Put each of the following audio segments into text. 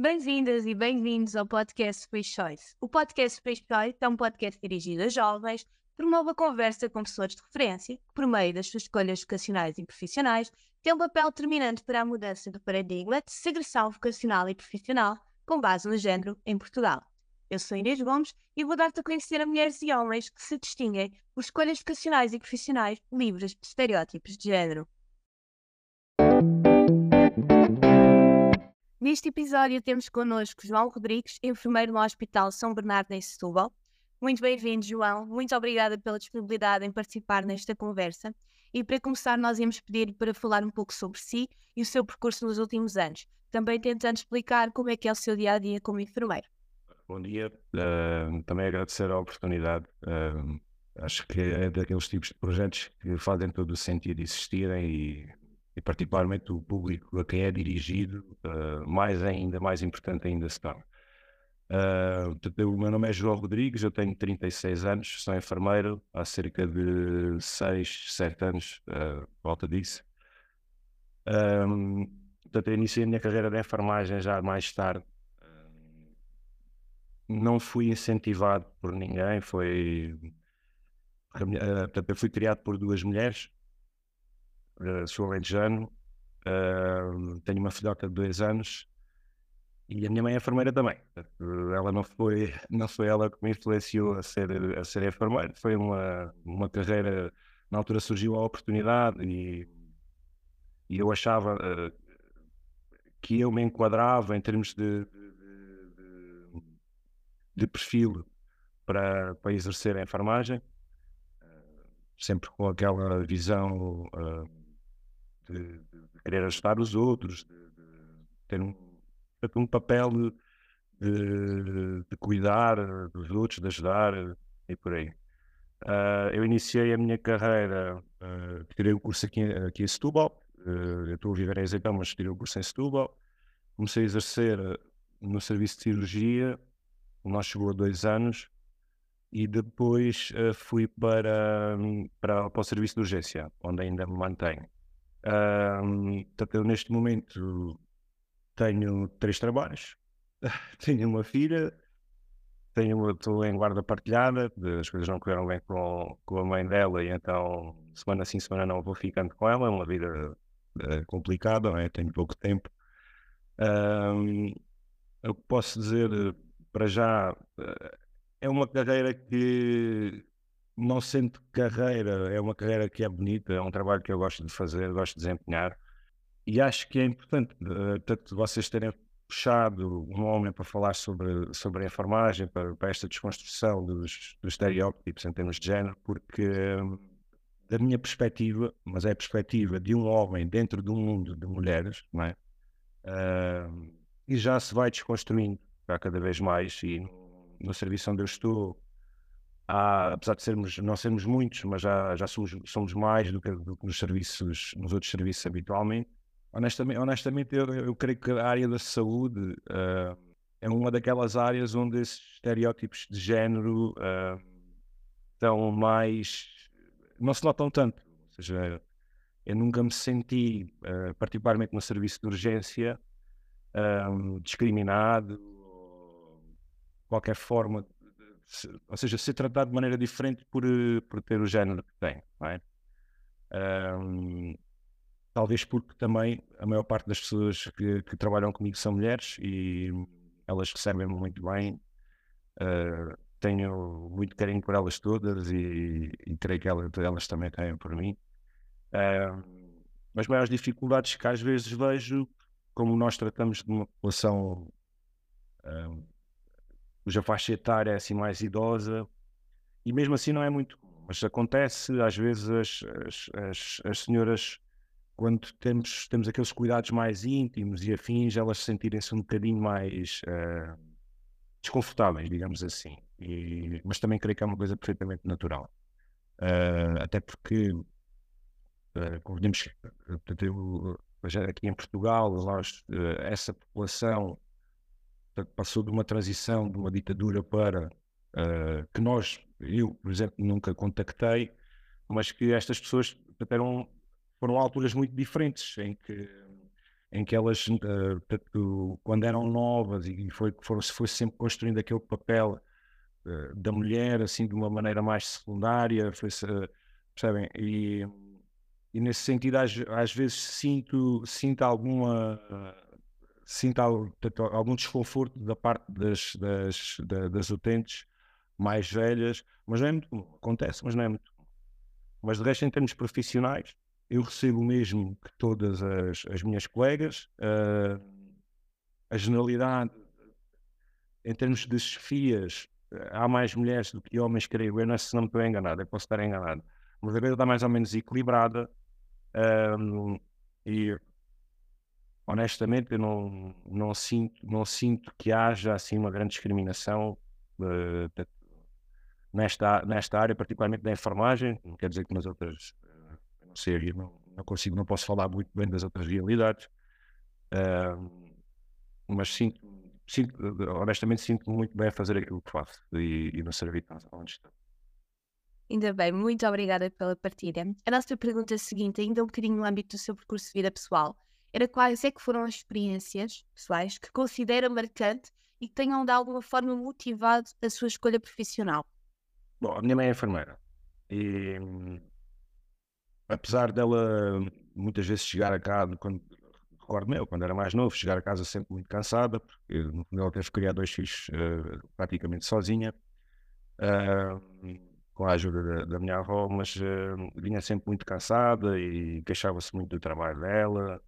Bem-vindas e bem-vindos ao podcast Space Choice. O podcast Space Choice é um podcast dirigido a jovens, promove a conversa com pessoas de referência, que, por meio das suas escolhas vocacionais e profissionais, tem um papel determinante para a mudança do paradigma de segressão vocacional e profissional com base no género em Portugal. Eu sou Inês Gomes e vou dar-te a conhecer a mulheres e homens que se distinguem por escolhas vocacionais e profissionais livres de estereótipos de género. Neste episódio temos connosco João Rodrigues, enfermeiro no Hospital São Bernardo em Setúbal. Muito bem-vindo, João. Muito obrigada pela disponibilidade em participar nesta conversa. E para começar, nós íamos pedir para falar um pouco sobre si e o seu percurso nos últimos anos, também tentando explicar como é que é o seu dia a dia como enfermeiro. Bom dia, uh, também agradecer a oportunidade. Uh, acho que é daqueles tipos de projetos que fazem todo o sentido existirem e e particularmente o público a quem é dirigido, uh, mais ainda, mais importante ainda se torna. Uh, o meu nome é João Rodrigues, eu tenho 36 anos, sou enfermeiro há cerca de 6, 7 anos, uh, volta disso. Um, portanto, eu iniciei a minha carreira de enfermagem já mais tarde. não fui incentivado por ninguém, foi. Portanto, eu fui criado por duas mulheres, sou alentejano, uh, tenho uma filhota de dois anos e a minha mãe é enfermeira também. Ela não foi, não foi ela que me influenciou a ser, a ser enfermeira, foi uma, uma carreira, na altura surgiu a oportunidade e, e eu achava uh, que eu me enquadrava em termos de, de, de, de perfil para, para exercer a enfermagem, sempre com aquela visão uh, de, de querer ajudar os outros, de, de ter um, um papel de, de, cuidar dos outros, de ajudar e por aí. Uh, eu iniciei a minha carreira, uh, tirei o curso aqui, aqui em Setúbal, uh, estou a viver em Azeitão, mas tirei o curso em Setúbal, comecei a exercer no serviço de cirurgia, nós chegou a dois anos, e depois fui para, para, para o serviço de urgência, onde ainda me mantenho. Um, portanto, eu neste momento tenho três trabalhos, tenho uma filha, tenho, estou em guarda partilhada, as coisas não correram bem com, com a mãe dela, e então semana sim, semana não vou ficando com ela, é uma vida uh, complicada, é? tenho pouco tempo. Um, eu posso dizer para já, uh, é uma carreira que não sendo carreira, é uma carreira que é bonita, é um trabalho que eu gosto de fazer, gosto de desempenhar. E acho que é importante, uh, tanto vocês terem puxado um homem para falar sobre, sobre a enfermagem, para, para esta desconstrução dos, dos estereótipos em termos de género, porque, da minha perspectiva, mas é a perspectiva de um homem dentro de um mundo de mulheres, não é? Uh, e já se vai desconstruindo cada vez mais. E no, no serviço onde eu estou, há, apesar de sermos, não sermos muitos, mas já, já somos, somos mais do que, do que nos serviços, nos outros serviços habitualmente. Honestamente, honestamente eu, eu creio que a área da saúde uh, é uma daquelas áreas onde esses estereótipos de género uh, estão mais. não se notam tanto. Ou seja, eu nunca me senti, uh, particularmente no serviço de urgência, discriminado, qualquer forma ou seja, ser tratado de maneira diferente por, eh, por ter o género que tem. É? Um, talvez porque também a maior parte das pessoas que, que, trabalham comigo são mulheres e elas recebem-me muito bem. Uh, tenho muito carinho por elas todas e, e creio que elas, elas, também têm por mim. Uh, as maiores dificuldades que às vezes vejo, como nós tratamos de uma população cuja faixa etária é assim mais idosa, e mesmo assim não é muito. Mas acontece, às vezes, as, as, as, as senhoras, quando temos, temos aqueles cuidados mais íntimos e afins, elas sentirem-se um bocadinho mais uh, desconfortáveis, digamos assim. E, mas também creio que é uma coisa perfeitamente natural. Uh, até porque, uh, convenhamos aqui em Portugal, nós, uh, essa população passou de uma transição de uma ditadura para uh, que nós, eu, por exemplo, nunca contactei, mas que estas pessoas eram, foram alturas muito diferentes em que em que elas, uh, quando eram novas e foi, foram, foi sempre construindo aquele papel uh, da mulher, assim, de uma maneira mais secundária, foi, uh, percebem? E, e nesse sentido, às, às vezes sinto, sinto alguma. Sinto algum desconforto da parte das, das, das utentes mais velhas, mas não é muito. Acontece, mas não é muito. Mas de resto, em termos profissionais, eu recebo o mesmo que todas as, as minhas colegas. Uh, a generalidade, em termos de chefias, há mais mulheres do que homens, creio eu, não, se não me estou enganado, eu posso estar enganado. Mas a vida está mais ou menos equilibrada um, e honestamente eu não, não, sinto, não sinto que haja assim uma grande discriminação uh, nesta, nesta área, particularmente da enfermagem, não quer dizer que nas outras não sei, não, não consigo, não posso falar muito bem das outras realidades, uh, mas sinto, sinto, honestamente sinto muito bem a fazer aquilo que faço e, e no serviço onde estou. Ainda bem, muito obrigada pela partilha. A nossa pergunta seguinte, ainda um bocadinho no âmbito do seu percurso de vida pessoal, era quais é que foram as experiências pessoais que considera marcante e que tenham de alguma forma motivado a sua escolha profissional? Bom, a minha mãe é enfermeira e apesar dela muitas vezes chegar a casa, quando, recordo meu, quando era mais novo, chegar a casa sempre muito cansada, porque no ela teve que criar dois filhos uh, praticamente sozinha, uh, com a ajuda da, da minha avó, mas uh, vinha sempre muito cansada e queixava-se muito do trabalho dela,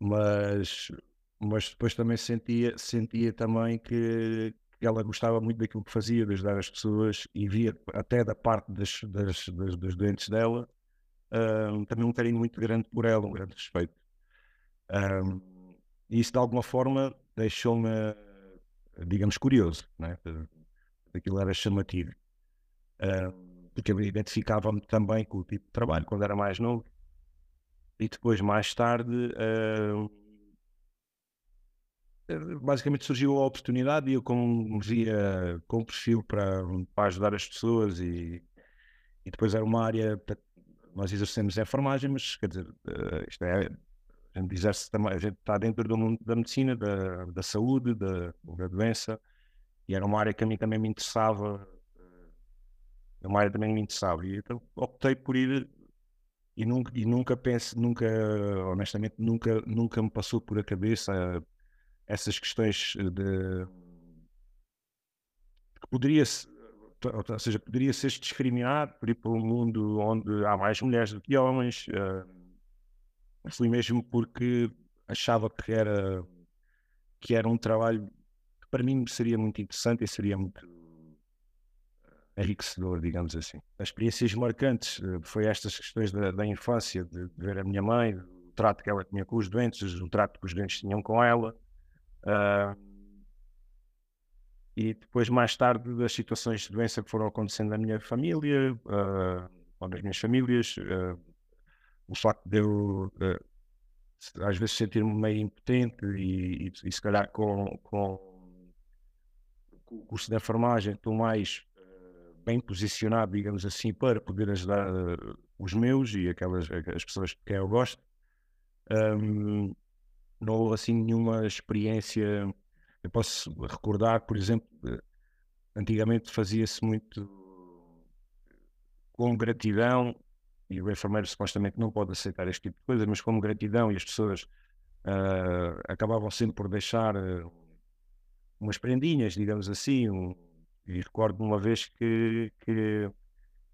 mas, mas depois também sentia, sentia também que, ela gostava muito daquilo que fazia, de ajudar as pessoas e via até da parte das, das, das, dos doentes dela uh, também um carinho muito grande por ela, um grande respeito. Um, e isso de alguma forma deixou-me, digamos, curioso, né? aquilo era chamativo, uh, porque eu identificava-me também com o tipo de trabalho quando era mais novo. E depois, mais tarde, uh, basicamente surgiu a oportunidade e eu, como via com perfil para, para ajudar as pessoas, e, e depois era uma área nós exercemos enfermagem, mas quer dizer, uh, isto é, a gente exerce também, a gente está dentro do mundo da medicina, da, da saúde, da, da doença, e era uma área que a mim também me interessava, é uma área também me interessava, e então optei por ir e nunca, e nunca penso, nunca, honestamente, nunca, nunca me passou por a cabeça essas questões de que poderia ou seja, poderia ser discriminado por ir para um mundo onde há mais mulheres do que homens. Uh, fui mesmo porque achava que era, que era um trabalho que para mim seria muito interessante e seria muito enriquecedor, digamos assim. As experiências marcantes uh, foi estas questões da, da infância, de, de, ver a minha mãe, o trato que ela tinha com os doentes, o trato que os doentes tinham com ela. Uh, e depois, mais tarde, as situações de doença que foram acontecendo na minha família, uh, ou nas minhas famílias, uh, o facto de eu, uh, às vezes, sentir-me meio impotente e, e, e, se calhar com, com, o curso de enfermagem estou mais bem posicionado, digamos assim, para poder ajudar os meus e aquelas as pessoas que eu gosto. Um, não houve assim nenhuma experiência eu posso recordar, por exemplo, antigamente fazia-se muito com gratidão, e o enfermeiro supostamente não pode aceitar este tipo de coisas, mas como gratidão, e as pessoas uh, acabavam sempre por deixar uh, umas prendinhas, digamos assim. Um, e recordo uma vez que, que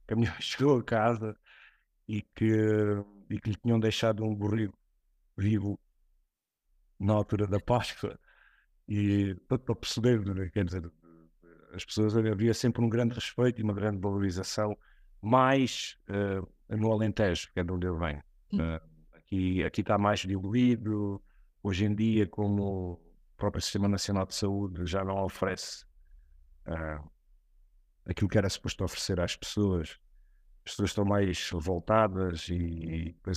a minha chegou a casa e que, e que lhe tinham deixado um borrigo vivo na altura da Páscoa. E para perceber, né, quer dizer, as pessoas havia sempre um grande respeito e uma grande valorização, mais uh, no Alentejo, que é de onde eu venho. Uh, aqui, aqui está mais diluído, hoje em dia, como o próprio Sistema Nacional de Saúde já não oferece uh, aquilo que era suposto oferecer às pessoas, as pessoas estão mais voltadas e, e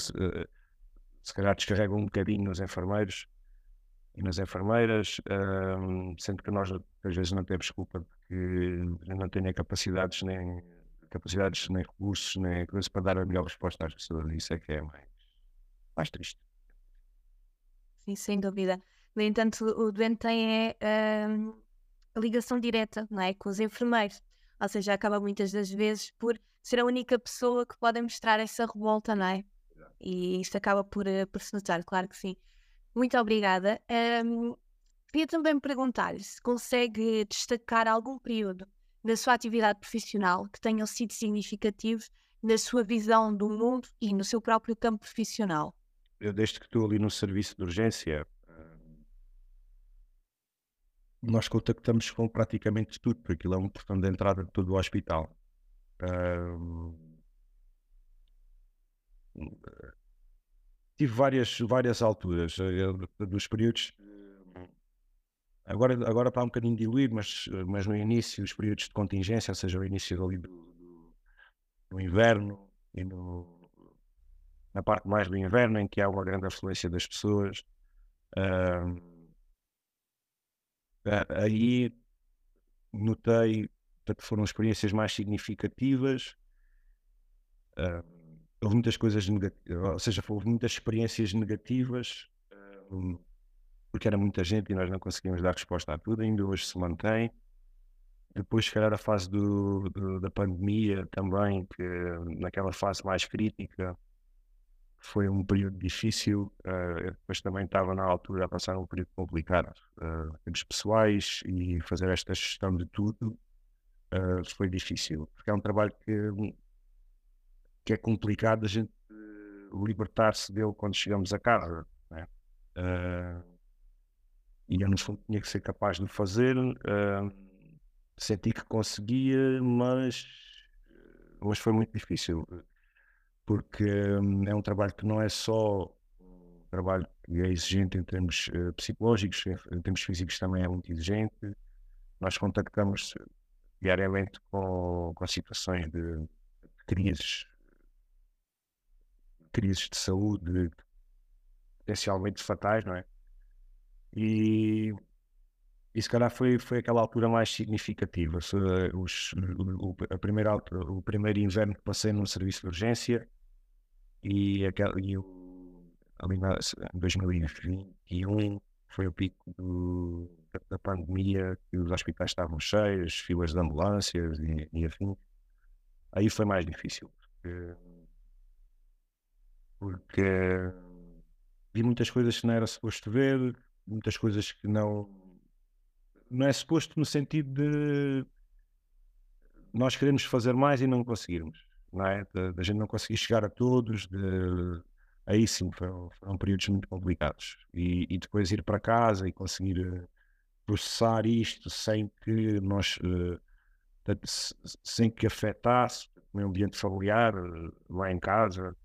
se calhar descarregam um bocadinho nos enfermeiros e nas enfermeiras, um, sendo que nós às vezes não temos culpa porque não têm capacidades nem capacidades, nem recursos, nem coisas para dar a melhor resposta às pessoas. Isso é que é mais, mais triste. sim, sem dúvida. No entanto, o doente tem é, ligação direta não é, com os enfermeiros, ou seja, acaba muitas das vezes por ser a única pessoa que pode mostrar essa revolta, não é? E isto acaba por, eh, por se notar, claro que sim. Muito obrigada. Um, queria também perguntar-lhe se consegue destacar algum período da sua atividade profissional que tenham sido significativos na sua visão do mundo e no seu próprio campo profissional. Eu, desde que estou ali no serviço de urgência, nós contactamos com praticamente tudo, porque aquilo é um portão de entrada de todo o hospital. tive várias, várias alturas uh, dos períodos. Agora, agora está um bocadinho diluído, mas, mas no início, os períodos de contingência, ou seja, o início ali do, do, do inverno e no, na parte mais do inverno, em que há uma grande afluência das pessoas. Uh, aí notei que foram experiências mais significativas. Uh, houve muitas coisas negativas, ou seja, houve muitas experiências negativas, um, porque era muita gente e nós não conseguimos dar resposta a tudo, ainda hoje se mantém. Depois, se calhar, a fase do, do, da pandemia também, que naquela fase mais crítica, foi um período difícil. Uh, também estava na altura a passar um período complicado, uh, pessoais e fazer esta gestão de tudo uh, foi difícil, porque é um trabalho que que é complicado a gente libertar-se dele quando chegamos a casa. Né? Uh, e eu, no fundo, tinha que ser capaz de fazer. Senti que conseguia, mas, mas foi muito difícil, porque um, é um trabalho que não é só um trabalho que é exigente em termos psicológicos, em termos físicos também é muito exigente. Nós contactamos diariamente com, com situações de, crises crises de saúde potencialmente fatais, não é? E, e se calhar foi, foi aquela altura mais significativa. Os, o, a primeira, o primeiro inverno que passei num serviço de urgência e, aquela, e o, ali em 2021 foi o pico do, da, da, pandemia, que os hospitais estavam cheios, filas de ambulâncias e, e afim. Aí foi mais difícil. Porque, porque vi muitas coisas que não era suposto ver, muitas coisas que não. Não é suposto no sentido de nós queremos fazer mais e não conseguirmos, não é? Da gente não conseguir chegar a todos, de, aí sim foram, foram, períodos muito complicados. E, e, depois ir para casa e conseguir eh, processar isto sem que nós. Uh, sem que afetasse o meu ambiente familiar uh, lá em casa,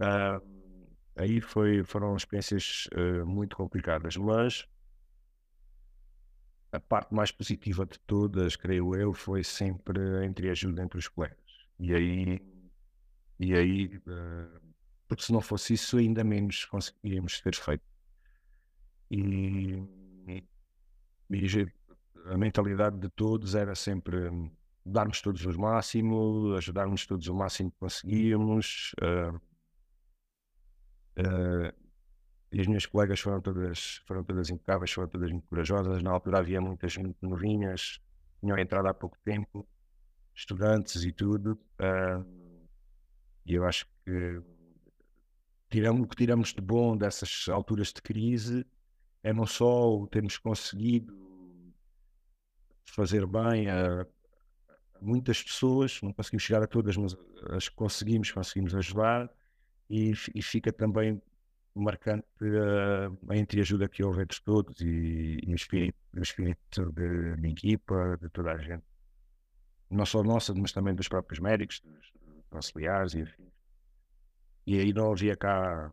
Uh, aí foi, foram experiências uh, muito complicadas, mas a parte mais positiva de todas, creio eu, foi sempre entre ajuda entre os colegas. E aí, e aí uh, porque se não fosse isso, ainda menos conseguiríamos ter feito. E, e, a mentalidade de todos era sempre darmos todos o máximo, ajudarmos todos o máximo que conseguíamos. Uh, Uh, e as minhas colegas foram todas, foram todas impecáveis, foram todas muito corajosas. Na altura havia muitas muito novinhas, tinham entrado há pouco tempo, estudantes e tudo. Uh, e eu acho que tiramos, o que tiramos de bom dessas alturas de crise é não só o termos conseguido fazer bem a, muitas pessoas, não conseguimos chegar a todas, mas as que conseguimos, conseguimos ajudar e, e fica também marcante uh, a entreajuda que houve entre todos e, e o, espírito, o espírito de, de, equipa, de toda a gente. Não só nossa, mas também dos próprios médicos, dos, auxiliares e. E aí não havia cá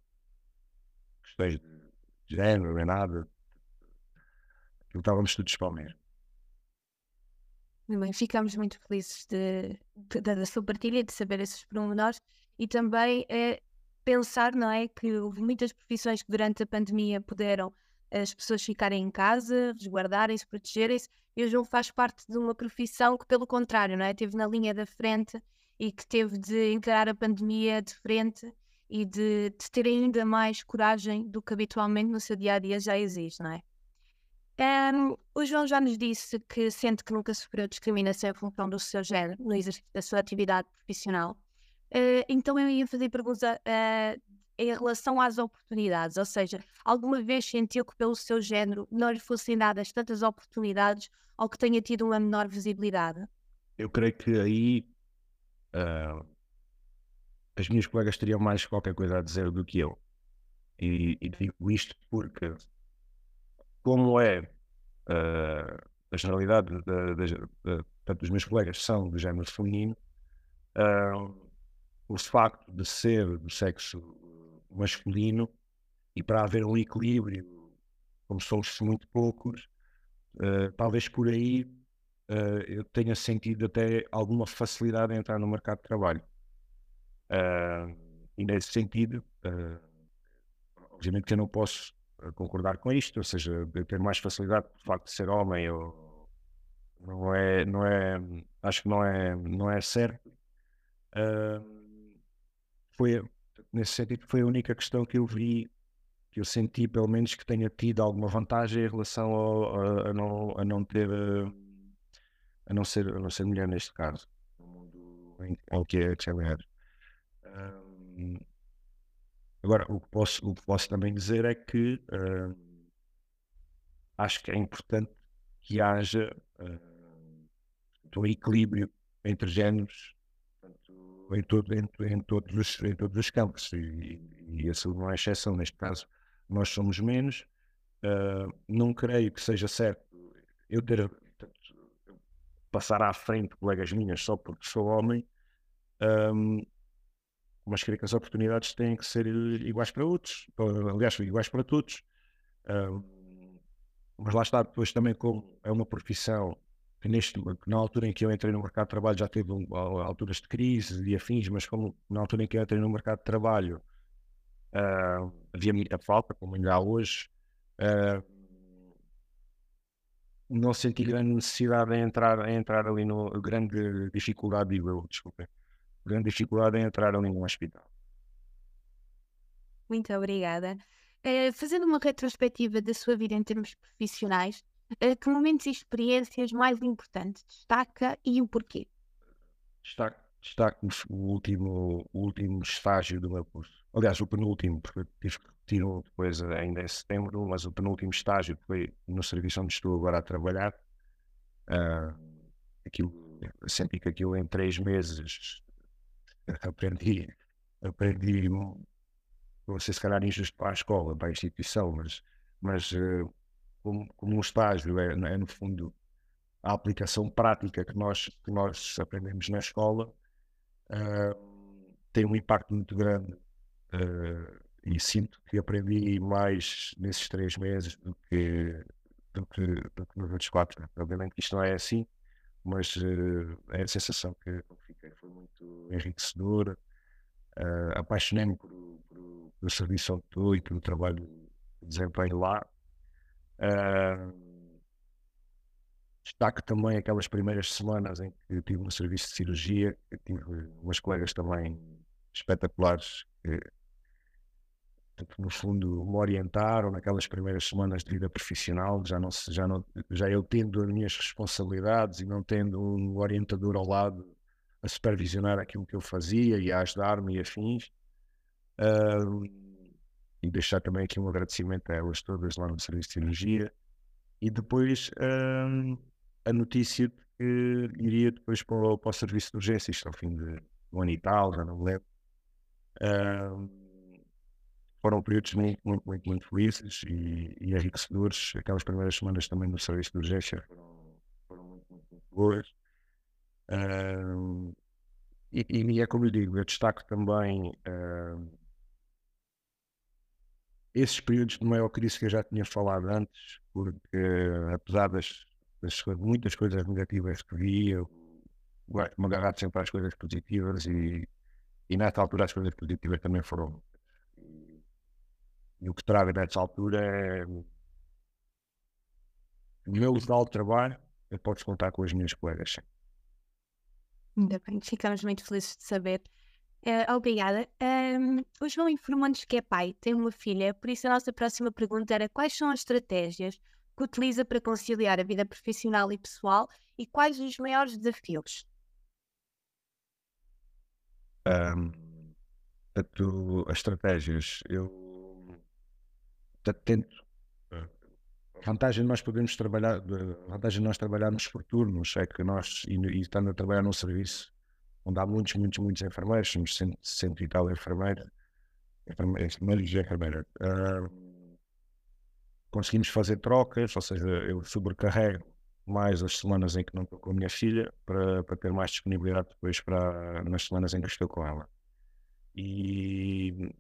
questões de género, nem nada. Estávamos todos para o mesmo. Bem, ficamos muito felizes de, de, da sua partilha, de saber esses pormenores e também é pensar, não é, que houve muitas profissões que durante a pandemia puderam as pessoas ficarem em casa, resguardarem-se, protegerem-se, e o João faz parte de uma profissão que, pelo contrário, não é, teve na linha da frente e que teve de encarar a pandemia de frente e de, de ter ainda mais coragem do que habitualmente no seu dia a dia já exige, não é? Um, o João já nos disse que sente que nunca sofreu discriminação em função do seu género no exercício da sua atividade profissional. Uh, então eu ia fazer pergunta uh, em relação às oportunidades, ou seja, alguma vez sentiu que pelo seu género não lhe fossem dadas tantas oportunidades ou que tenha tido uma menor visibilidade? Eu creio que aí uh, as minhas colegas teriam mais qualquer coisa a dizer do que eu. E, e digo isto porque como é uh, a generalidade dos meus colegas são do género feminino, uh, o facto de ser do sexo masculino e para haver um equilíbrio, como somos muito poucos, uh, talvez por aí uh, eu tenha sentido até alguma facilidade em entrar no mercado de trabalho. Uh, e nesse sentido, obviamente que eu não posso concordar com isto, ou seja, ter mais facilidade por facto de ser homem, não é, não é, acho que não é, não é certo. Uh, foi, nesse sentido, foi a única questão que eu vi, que eu senti pelo menos que tenha tido alguma vantagem em relação ao, a, a, não, a não ter, a não ser, a não ser mulher neste caso, no mundo em, em que é, mulher. Uh, Agora, o que posso, o que posso também dizer é que uh, acho que é importante que haja uh, um equilíbrio entre géneros em, todo, em, em, todos, os, em todos os campos, e, e a saúde não é exceção. Neste caso, nós somos menos. Uh, não creio que seja certo eu ter passar à frente colegas minhas só porque sou homem. Um, mas creio que as oportunidades têm que ser iguais para outros, aliás, iguais para todos. mas lá está, depois também como é uma profissão que neste, na altura em que eu entrei no mercado de trabalho já teve um, alturas de crise e afins, mas como na altura em que eu entrei no mercado de trabalho uh, havia muita falta, como ainda há hoje, uh, não senti grande necessidade em entrar, em entrar ali no grande dificuldade, digo eu, desculpem grande dificuldade em entrar ali num hospital. Muito obrigada. Uh, fazendo uma retrospectiva da sua vida em termos profissionais, que momentos e experiências mais importantes destaca e o porquê? Destaco, destaco o, último, o último estágio do meu curso. Aliás, o penúltimo, porque tive que repetir um depois ainda em setembro, mas o penúltimo estágio foi no serviço onde estou agora a trabalhar. Uh, aquilo, senti que aquilo em três meses aprendi, aprendi, você se calhar injusto para a escola, para a instituição, mas, mas eh, como, como um estágio é, é, no fundo a aplicação prática que nós, que nós aprendemos na escola, uh, tem um impacto muito grande uh, e sinto que aprendi mais nesses três meses do que, do que, do que nos outros quatro. Obviamente que isto não é assim, mas uh, é a sensação que fiquei foi muito enriquecedora. Uh, Apaixonei-me pelo serviço onde estou e pelo trabalho que desempenho lá. Destaco também aquelas primeiras semanas em que tive no serviço de cirurgia, tive umas colegas também espetaculares que, no fundo, me orientaram naquelas primeiras semanas de vida profissional, já, não, já, não, já eu tendo as minhas responsabilidades e não tendo um orientador ao lado a supervisionar aquilo que eu fazia e a ajudar-me e afins. Uh, e deixar também aqui um agradecimento a elas todas lá no Serviço de Cirurgia. E depois uh, a notícia de que iria depois para o, para o Serviço de Urgência, isto ao fim de um ano e tal, já não me lembro. Uh, foram períodos muito, muito, muito, muito felizes e, e enriquecedores. Aquelas primeiras semanas também no Serviço de Urgência foram, muito, muito, muito boas. Uh, e, e, é como lhe digo, eu destaco também uh, esses períodos de maior crise que eu já tinha falado antes, porque apesar das, das muitas coisas negativas que vi, eu gosto de me agarrar sempre às coisas positivas e, e nessa altura as coisas positivas também foram. E, e o que trago nessa altura é o meu local de trabalho, eu posso contar com as minhas colegas. Ainda bem, ficamos muito felizes de saber. Uh, obrigada. Um, o João informou-nos que é pai, tem uma filha, por isso a nossa próxima pergunta era quais são as estratégias que utiliza para conciliar a vida profissional e pessoal e quais os maiores desafios? Um, portanto, as estratégias, eu tento. A vantagem de nós podermos trabalhar, a vantagem de nós trabalharmos por turnos é que nós, e, e estando a trabalhar num serviço onde há muitos, muitos, muitos enfermeiros, somos cento, cento e tal enfermeiros, enfermeiros e enfermeiras, uh, conseguimos fazer trocas, ou seja, eu sobrecarrego mais as semanas em que não estou com a minha filha para, para ter mais disponibilidade depois para nas semanas em que estou com ela. E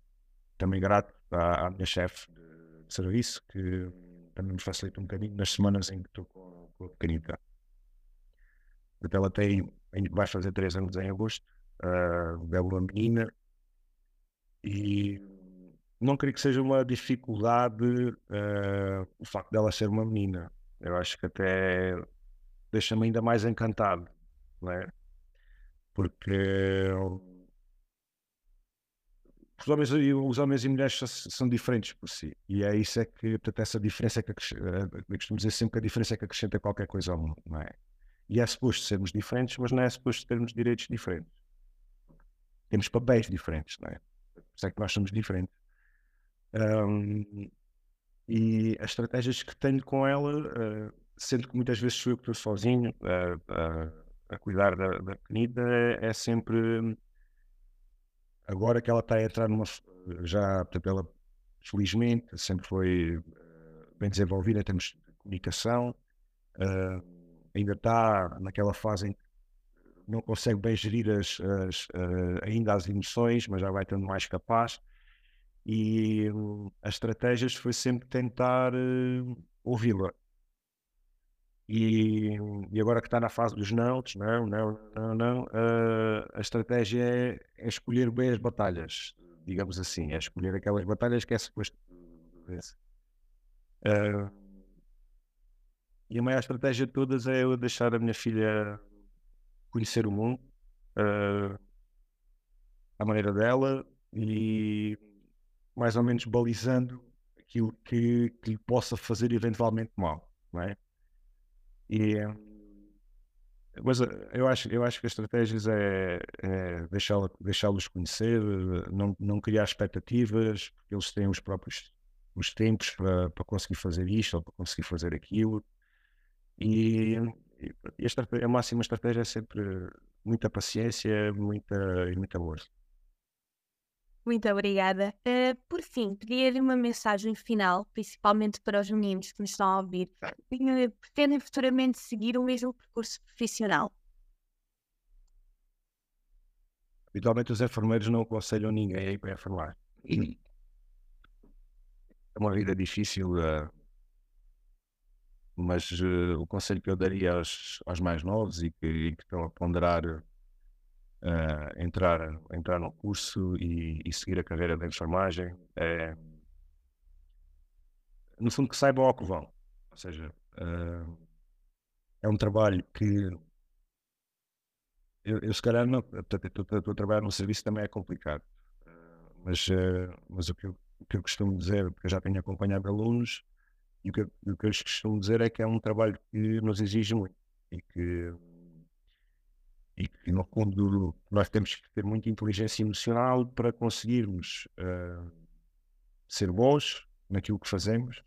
também grato à, à minha chefe de, serviço que também me facilita um bocadinho nas semanas em que estou com, a pequenita. Porque ela tem, vai fazer três anos em agosto, é uma menina e não creio que seja uma dificuldade uh, o facto dela ser uma menina. Eu acho que até deixa-me ainda mais encantado, não é? Porque os homens, os homens e mulheres são diferentes por si. E é isso é que, portanto, essa diferença é que eu costumo dizer sempre que a diferença é que acrescenta qualquer coisa ao mundo, não é? E é suposto sermos diferentes, mas não é suposto termos direitos diferentes. Temos papéis diferentes, não é? Por isso é que nós somos diferentes. Um, e as estratégias que tenho com ela, uh, sendo que muitas vezes sou eu que estou sozinho uh, uh, a cuidar da, da pequenita, é, sempre agora que ela está a entrar numa já, portanto, ela felizmente sempre foi bem desenvolvida em termos de comunicação, ainda está naquela fase em que não consegue bem gerir as, as ainda as emoções, mas já vai estando mais capaz. E uh, as estratégias foi sempre tentar uh, ouvi-la. E, e, agora que está na fase dos não, não, não, não, não, uh, a estratégia é, é, escolher bem as batalhas, digamos assim, é escolher aquelas batalhas que é suposto uh, e a maior estratégia de todas é eu deixar a minha filha conhecer o mundo uh, à maneira dela e mais ou menos balizando aquilo que, que lhe possa fazer eventualmente mal, não é? E, mas eh, eu acho, eu acho que as estratégias é, é deixá-los deixá conhecer, não, não criar expectativas, porque eles têm os próprios os tempos para, para conseguir fazer isto ou para conseguir fazer aquilo. E, e a, a máxima estratégia é sempre muita paciência muita, e muita amor. Muito obrigada. Uh, por fim, pedir uma mensagem final, principalmente para os meninos que nos estão a ouvir, que pretendem futuramente seguir o mesmo percurso profissional. Habitualmente os enfermeiros não aconselham ninguém a ir para enfermar. É uma vida difícil, uh, mas uh, o conselho que eu daria aos, aos mais novos e que, e que estão a ponderar uh, entrar, entrar no curso e, e, seguir a carreira da enfermagem. É, no fundo, que saibam ao que vão. Ou seja, uh, é um trabalho que eu, eu se calhar não, a trabalhar num serviço também é complicado. Mas, mas o que, eu, o que eu costumo dizer, porque eu já tenho acompanhado alunos, e o que, o que eu dizer é que é um trabalho que nos exige muito e que e que, no fundo, nós temos que ter muita inteligência emocional para conseguirmos uh, ser bons naquilo que fazemos,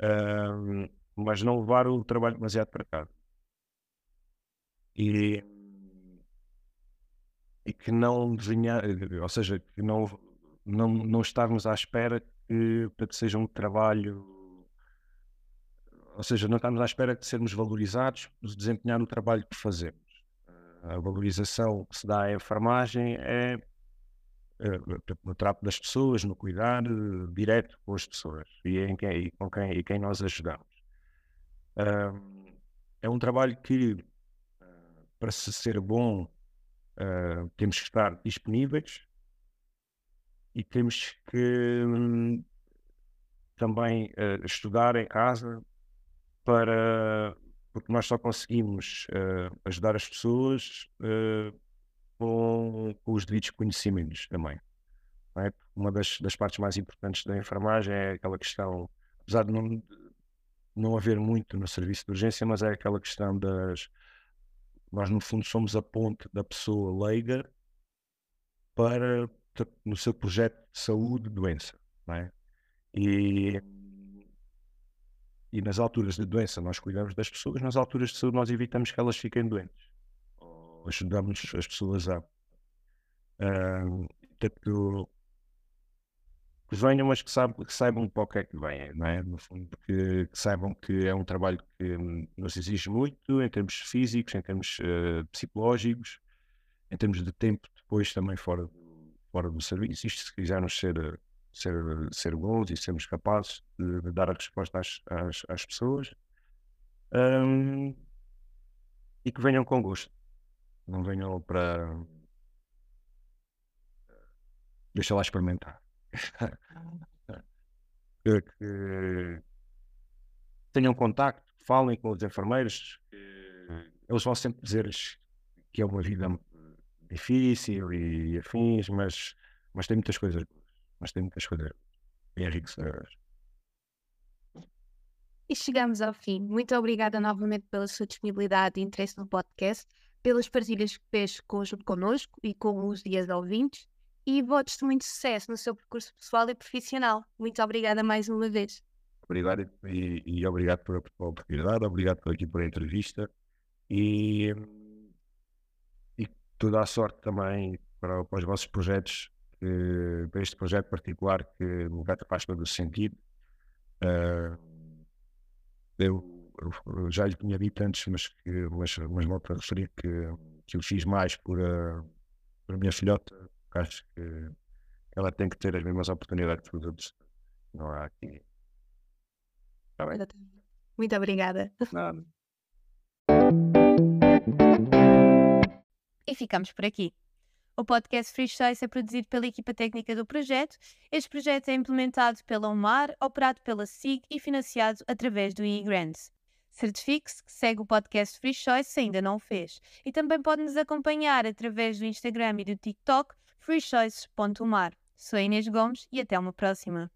uh, mas não levar o trabalho demasiado para cá. E, e que não venha, ou seja, que não, não, não estarmos à espera que, para que seja um trabalho ou seja, não estamos à espera de sermos valorizados por desempenhar o trabalho que fazemos a valorização que se dá à enfermagem é, é no trato das pessoas, no cuidar uh, direto com as pessoas e, em quem, e com quem, e quem nós ajudamos. É um trabalho que, uh, para se ser bom, temos que estar disponíveis e temos que um, também estudar em casa para porque nós só conseguimos uh, ajudar as pessoas uh, com, com os devidos conhecimentos também. É? Uma das, das, partes mais importantes da enfermagem é aquela questão, apesar de não, não haver muito no serviço de urgência, mas é aquela questão das. Nós, no fundo, somos a ponte da pessoa leiga para no seu projeto de saúde, doença. É? E, e nas alturas de doença nós cuidamos das pessoas, nas alturas de saúde nós evitamos que elas fiquem doentes. Ou ajudamos as pessoas a. Uh, portanto, que venham, mas que, saibam, que saibam para o que é que vêm, não é? No fundo, que, que, saibam que é um trabalho que nos exige muito em termos físicos, em termos uh, psicológicos, em termos de tempo depois também fora do, fora do serviço. Isto se quisermos ser, ser, ser bons e sermos capazes de, dar a resposta às, às, às pessoas um, e que venham com gosto. Não venham para. Deixa lá experimentar. que, que, tenham contacto, falem com os enfermeiros, eles vão sempre dizer-lhes que é uma vida difícil e afins, mas, mas tem muitas coisas mas tem muitas coisas enriquecedoras. E chegamos ao fim. Muito obrigada novamente pela sua disponibilidade e interesse no podcast, pelas partilhas que fez connosco e com os dias ouvintes e votos de muito sucesso no seu percurso pessoal e profissional. Muito obrigada mais uma vez. Obrigado e, e obrigado pela, pela oportunidade, obrigado por aqui por a entrevista e, e toda a sorte também para, para os vossos projetos, que, para este projeto particular que me faz todo o sentido. Uh, eu, eu, já lhe tinha dito antes, mas, que, mas, mas volto a referir que, que eu fiz mais por, uh, por a minha filhota acho que ela tem que ter as mesmas oportunidades que os outros. Não há aqui. Tá bem? Muito obrigada. Nada. E ficamos por aqui. O podcast Free Choice é produzido pela equipa técnica do projeto. Este projeto é implementado pela UMAR, operado pela SIG e financiado através do e-Grants. Certifique-se que segue o podcast Free Choice se ainda não o fez. E também pode nos acompanhar através do Instagram e do TikTok freechoices.mar. Sou Inês Gomes e até uma próxima.